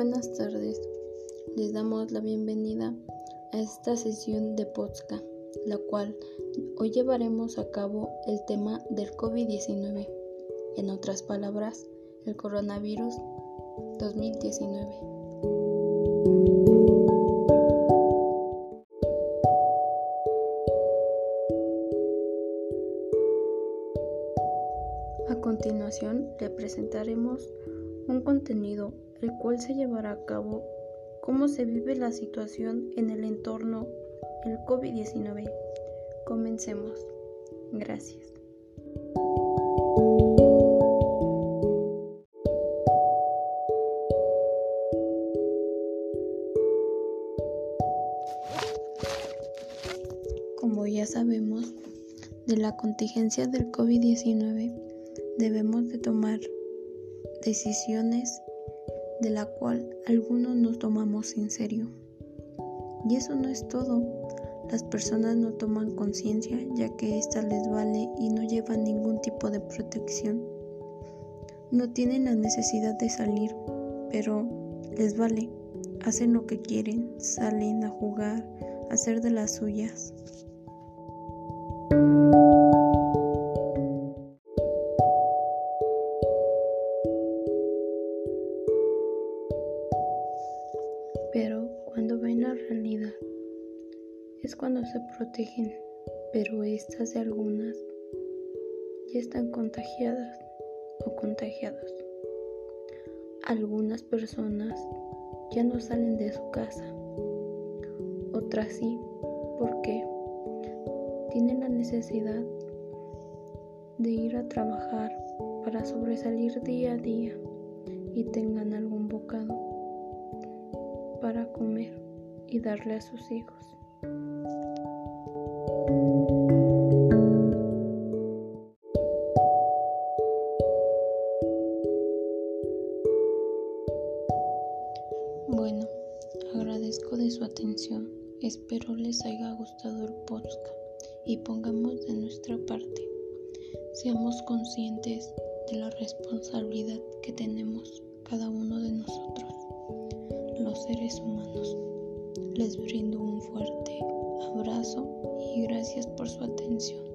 buenas tardes. Les damos la bienvenida a esta sesión de podcast, la cual hoy llevaremos a cabo el tema del COVID-19. En otras palabras, el coronavirus 2019. A continuación, le presentaremos un contenido el cual se llevará a cabo cómo se vive la situación en el entorno del COVID-19. Comencemos. Gracias. Como ya sabemos, de la contingencia del COVID-19 debemos de tomar decisiones de la cual algunos nos tomamos en serio. Y eso no es todo. Las personas no toman conciencia ya que ésta les vale y no llevan ningún tipo de protección. No tienen la necesidad de salir, pero les vale. Hacen lo que quieren, salen a jugar, a hacer de las suyas. Es cuando se protegen, pero estas de algunas ya están contagiadas o contagiados. Algunas personas ya no salen de su casa, otras sí, porque tienen la necesidad de ir a trabajar para sobresalir día a día y tengan algún bocado para comer y darle a sus hijos. Bueno, agradezco de su atención. Espero les haya gustado el podcast y pongamos de nuestra parte. Seamos conscientes de la responsabilidad que tenemos cada uno de nosotros los seres humanos. Les brindo un fuerte abrazo y gracias por su atención.